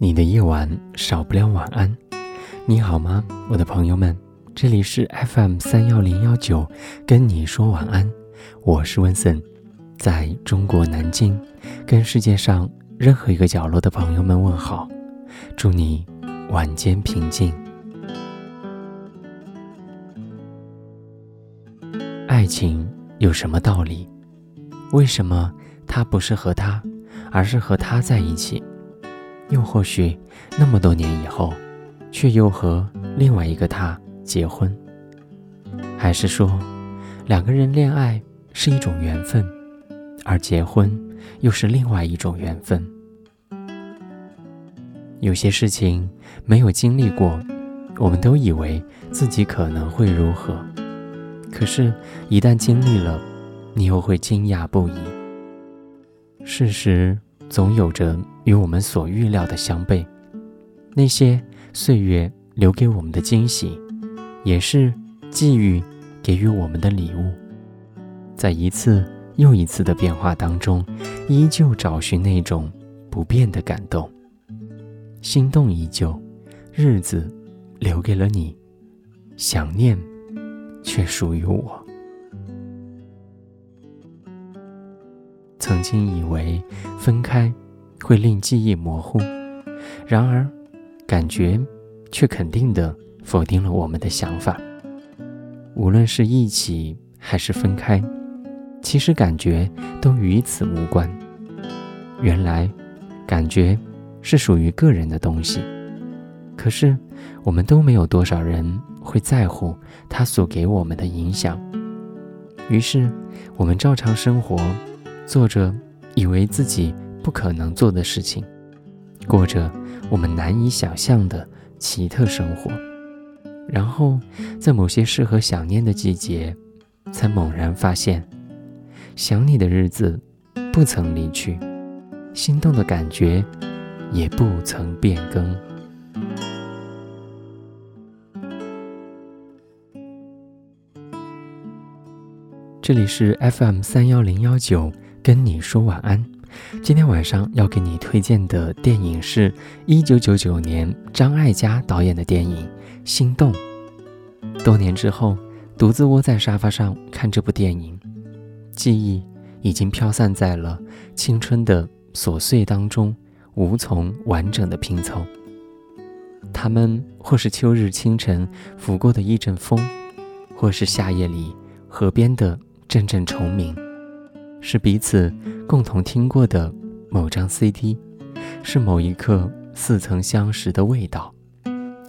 你的夜晚少不了晚安，你好吗，我的朋友们？这里是 FM 三幺零幺九，跟你说晚安，我是温森，在中国南京，跟世界上任何一个角落的朋友们问好，祝你晚间平静。爱情有什么道理？为什么他不是和他，而是和他在一起？又或许那么多年以后，却又和另外一个他结婚？还是说，两个人恋爱是一种缘分，而结婚又是另外一种缘分？有些事情没有经历过，我们都以为自己可能会如何，可是，一旦经历了，你又会惊讶不已。事实总有着与我们所预料的相悖，那些岁月留给我们的惊喜，也是际遇给予我们的礼物。在一次又一次的变化当中，依旧找寻那种不变的感动，心动依旧，日子留给了你，想念却属于我。曾经以为分开会令记忆模糊，然而感觉却肯定的否定了我们的想法。无论是一起还是分开，其实感觉都与此无关。原来，感觉是属于个人的东西，可是我们都没有多少人会在乎它所给我们的影响。于是，我们照常生活。做着以为自己不可能做的事情，过着我们难以想象的奇特生活，然后在某些适合想念的季节，才猛然发现，想你的日子不曾离去，心动的感觉也不曾变更。这里是 FM 三幺零幺九。跟你说晚安。今天晚上要给你推荐的电影是1999年张艾嘉导演的电影《心动》。多年之后，独自窝在沙发上看这部电影，记忆已经飘散在了青春的琐碎当中，无从完整的拼凑。他们或是秋日清晨拂过的一阵风，或是夏夜里河边的阵阵虫鸣。是彼此共同听过的某张 CD，是某一刻似曾相识的味道，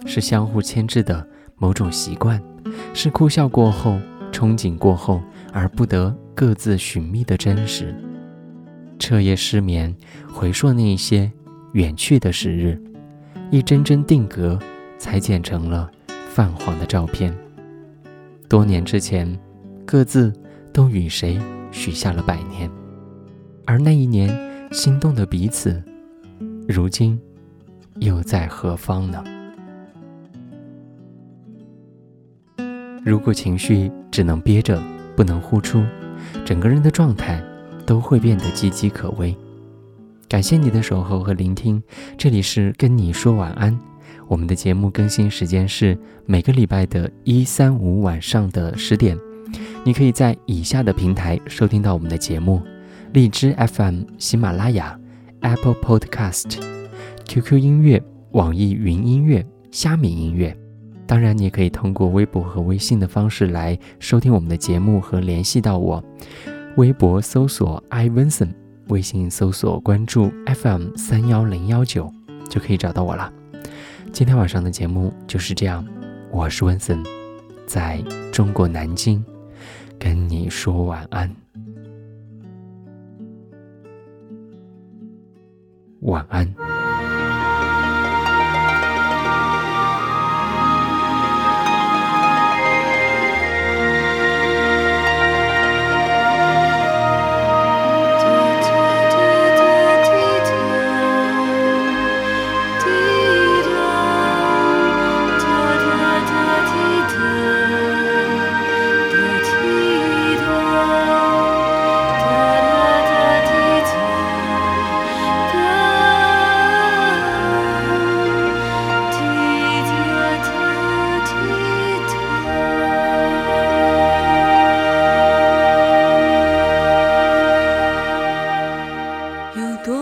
是相互牵制的某种习惯，是哭笑过后、憧憬过后而不得各自寻觅的真实。彻夜失眠，回溯那些远去的时日，一帧帧定格，裁剪成了泛黄的照片。多年之前，各自都与谁？许下了百年，而那一年心动的彼此，如今又在何方呢？如果情绪只能憋着，不能呼出，整个人的状态都会变得岌岌可危。感谢你的守候和聆听，这里是跟你说晚安。我们的节目更新时间是每个礼拜的一三五晚上的十点。你可以在以下的平台收听到我们的节目：荔枝 FM、喜马拉雅、Apple Podcast、QQ 音乐、网易云音乐、虾米音乐。当然，你也可以通过微博和微信的方式来收听我们的节目和联系到我。微博搜索 iVinson，微信搜索关注 FM 三幺零幺九，就可以找到我了。今天晚上的节目就是这样，我是温森，在中国南京。跟你说晚安。晚安。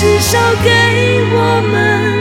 至少给我们